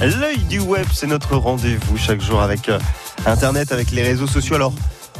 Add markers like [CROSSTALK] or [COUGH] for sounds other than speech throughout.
L'œil du web, c'est notre rendez-vous chaque jour avec euh, Internet, avec les réseaux sociaux. Alors,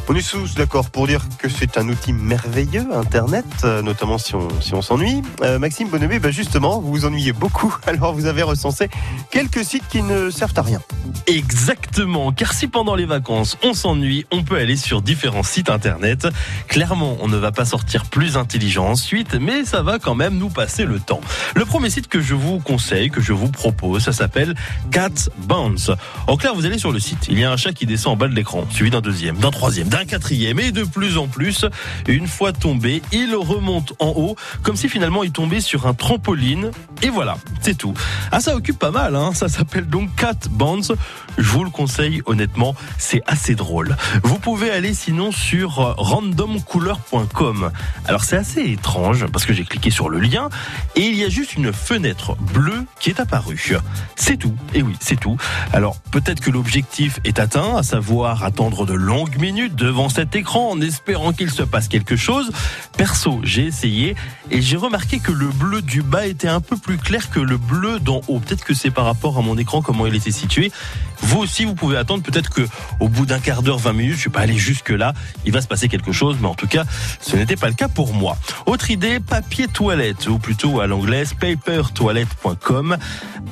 on est tous d'accord pour dire que c'est un outil merveilleux, Internet, euh, notamment si on si on s'ennuie. Euh, Maxime Bonhomé, bah justement, vous vous ennuyez beaucoup, [LAUGHS] alors vous avez recensé quelques sites qui ne servent à rien. Exactement, car si pendant les vacances on s'ennuie, on peut aller sur différents sites internet. Clairement, on ne va pas sortir plus intelligent ensuite, mais ça va quand même nous passer le temps. Le premier site que je vous conseille, que je vous propose, ça s'appelle Cat Bounce. En clair, vous allez sur le site, il y a un chat qui descend en bas de l'écran, suivi d'un deuxième, d'un troisième, d'un quatrième, et de plus en plus, une fois tombé, il remonte en haut, comme si finalement il tombait sur un trampoline, et voilà, c'est tout. Ah, ça occupe pas mal, hein ça s'appelle donc Cat Bounce. Je vous le conseille honnêtement, c'est assez drôle. Vous pouvez aller sinon sur euh, randomcouleur.com. Alors c'est assez étrange parce que j'ai cliqué sur le lien et il y a juste une fenêtre bleue qui est apparue. C'est tout. Et oui, c'est tout. Alors peut-être que l'objectif est atteint, à savoir attendre de longues minutes devant cet écran en espérant qu'il se passe quelque chose. Perso, j'ai essayé et j'ai remarqué que le bleu du bas était un peu plus clair que le bleu d'en haut. Peut-être que c'est par rapport à mon écran comment il était situé. Vous aussi, vous pouvez attendre peut-être que au bout d'un quart d'heure, 20 minutes, je suis pas allé jusque là, il va se passer quelque chose, mais en tout cas, ce n'était pas le cas pour moi. Autre idée, papier toilette, ou plutôt à l'anglaise, papertoilette.com.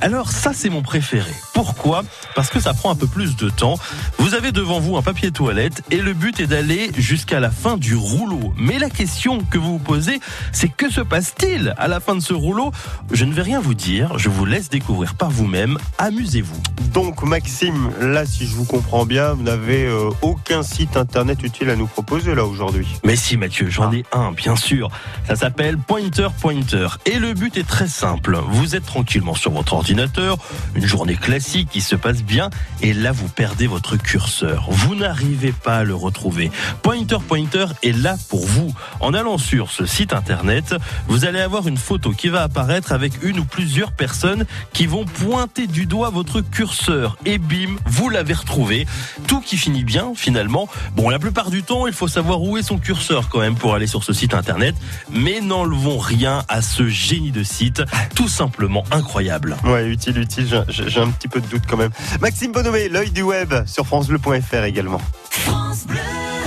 Alors ça, c'est mon préféré. Pourquoi? Parce que ça prend un peu plus de temps. Vous avez devant vous un papier toilette et le but est d'aller jusqu'à la fin du rouleau. Mais la question que vous vous posez, c'est que se passe-t-il à la fin de ce rouleau? Je ne vais rien vous dire, je vous laisse découvrir par vous-même. Amusez-vous. Donc Maxime, là si je vous comprends bien, vous n'avez euh, aucun site internet utile à nous proposer là aujourd'hui. Mais si Mathieu, j'en ai un, bien sûr. Ça s'appelle Pointer Pointer. Et le but est très simple. Vous êtes tranquillement sur votre ordinateur, une journée classique qui se passe bien, et là vous perdez votre curseur. Vous n'arrivez pas à le retrouver. Pointer Pointer est là pour vous. En allant sur ce site internet, vous allez avoir une photo qui va apparaître avec une ou plusieurs personnes qui vont pointer du doigt votre curseur. Et bim, vous l'avez retrouvé. Tout qui finit bien finalement. Bon, la plupart du temps, il faut savoir où est son curseur quand même pour aller sur ce site internet. Mais n'enlevons rien à ce génie de site, tout simplement incroyable. Ouais, utile, utile, j'ai un petit peu de doute quand même. Maxime Bonhomé, l'œil du web sur francebleu.fr également. France Bleu.